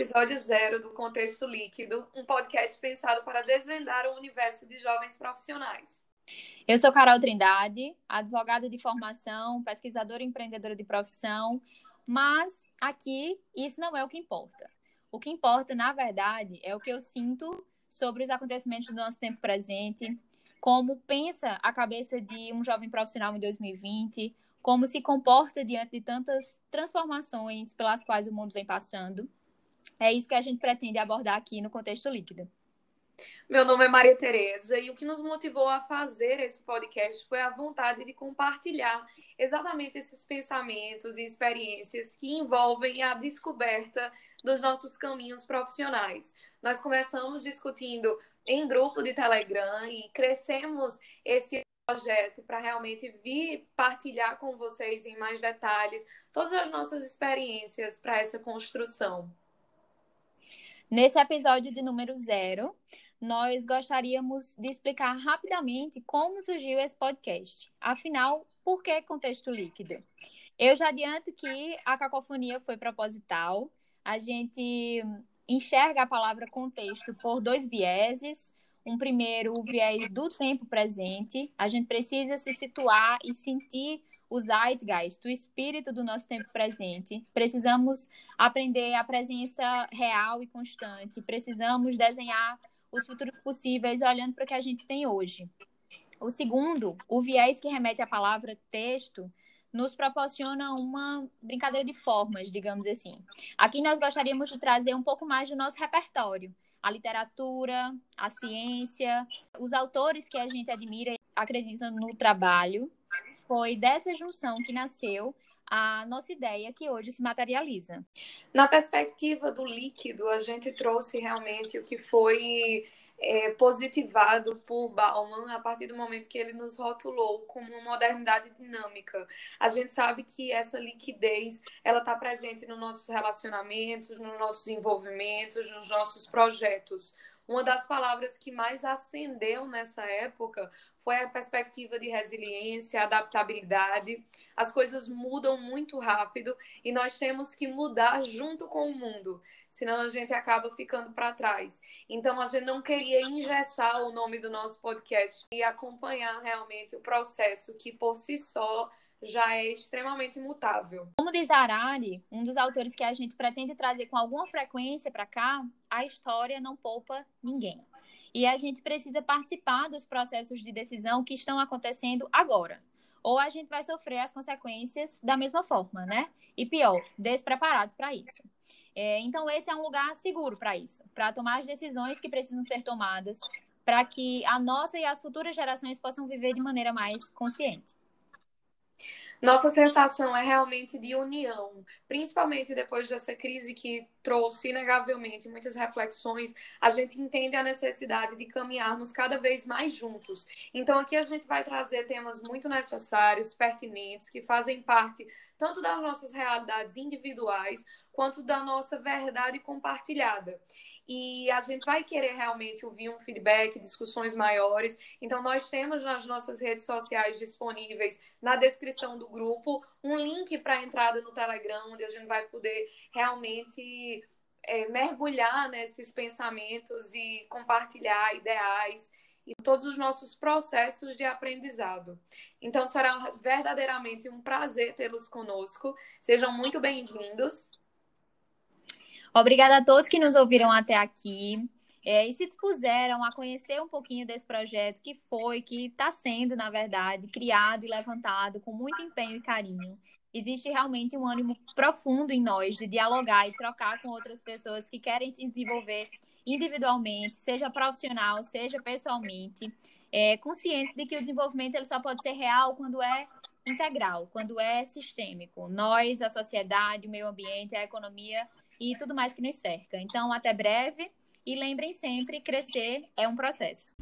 episódio zero do Contexto Líquido, um podcast pensado para desvendar o universo de jovens profissionais. Eu sou Carol Trindade, advogada de formação, pesquisadora e empreendedora de profissão, mas aqui isso não é o que importa. O que importa, na verdade, é o que eu sinto sobre os acontecimentos do nosso tempo presente, como pensa a cabeça de um jovem profissional em 2020, como se comporta diante de tantas transformações pelas quais o mundo vem passando. É isso que a gente pretende abordar aqui no contexto líquido. Meu nome é Maria Tereza e o que nos motivou a fazer esse podcast foi a vontade de compartilhar exatamente esses pensamentos e experiências que envolvem a descoberta dos nossos caminhos profissionais. Nós começamos discutindo em grupo de Telegram e crescemos esse projeto para realmente vir partilhar com vocês em mais detalhes todas as nossas experiências para essa construção. Nesse episódio de número zero, nós gostaríamos de explicar rapidamente como surgiu esse podcast. Afinal, por que contexto líquido? Eu já adianto que a cacofonia foi proposital. A gente enxerga a palavra contexto por dois vieses. Um primeiro, o viés do tempo presente. A gente precisa se situar e sentir o zeitgeist, o espírito do nosso tempo presente. Precisamos aprender a presença real e constante. Precisamos desenhar os futuros possíveis olhando para o que a gente tem hoje. O segundo, o viés que remete à palavra texto, nos proporciona uma brincadeira de formas, digamos assim. Aqui nós gostaríamos de trazer um pouco mais do nosso repertório, a literatura, a ciência, os autores que a gente admira e acredita no trabalho. Foi dessa junção que nasceu a nossa ideia que hoje se materializa. Na perspectiva do líquido, a gente trouxe realmente o que foi é, positivado por Bauman a partir do momento que ele nos rotulou como uma modernidade dinâmica. A gente sabe que essa liquidez ela está presente nos nossos relacionamentos, nos nossos envolvimentos, nos nossos projetos. Uma das palavras que mais acendeu nessa época foi a perspectiva de resiliência, adaptabilidade. As coisas mudam muito rápido e nós temos que mudar junto com o mundo, senão a gente acaba ficando para trás. Então a gente não queria engessar o nome do nosso podcast e acompanhar realmente o processo que por si só já é extremamente imutável. Como diz Arari, um dos autores que a gente pretende trazer com alguma frequência para cá, a história não poupa ninguém. E a gente precisa participar dos processos de decisão que estão acontecendo agora. Ou a gente vai sofrer as consequências da mesma forma, né? E pior, despreparados para isso. É, então, esse é um lugar seguro para isso, para tomar as decisões que precisam ser tomadas, para que a nossa e as futuras gerações possam viver de maneira mais consciente. Nossa sensação é realmente de união, principalmente depois dessa crise que trouxe inegavelmente muitas reflexões, a gente entende a necessidade de caminharmos cada vez mais juntos. Então aqui a gente vai trazer temas muito necessários, pertinentes, que fazem parte tanto das nossas realidades individuais quanto da nossa verdade compartilhada. E a gente vai querer realmente ouvir um feedback, discussões maiores. Então, nós temos nas nossas redes sociais disponíveis, na descrição do grupo, um link para a entrada no Telegram, onde a gente vai poder realmente é, mergulhar nesses pensamentos e compartilhar ideais e todos os nossos processos de aprendizado. Então, será verdadeiramente um prazer tê-los conosco. Sejam muito bem-vindos. Obrigada a todos que nos ouviram até aqui. É, e se dispuseram a conhecer um pouquinho desse projeto que foi, que está sendo, na verdade, criado e levantado com muito empenho e carinho. Existe realmente um ânimo profundo em nós de dialogar e trocar com outras pessoas que querem se desenvolver individualmente, seja profissional, seja pessoalmente, é, conscientes de que o desenvolvimento ele só pode ser real quando é integral, quando é sistêmico. Nós, a sociedade, o meio ambiente, a economia e tudo mais que nos cerca. Então, até breve e lembrem sempre, crescer é um processo.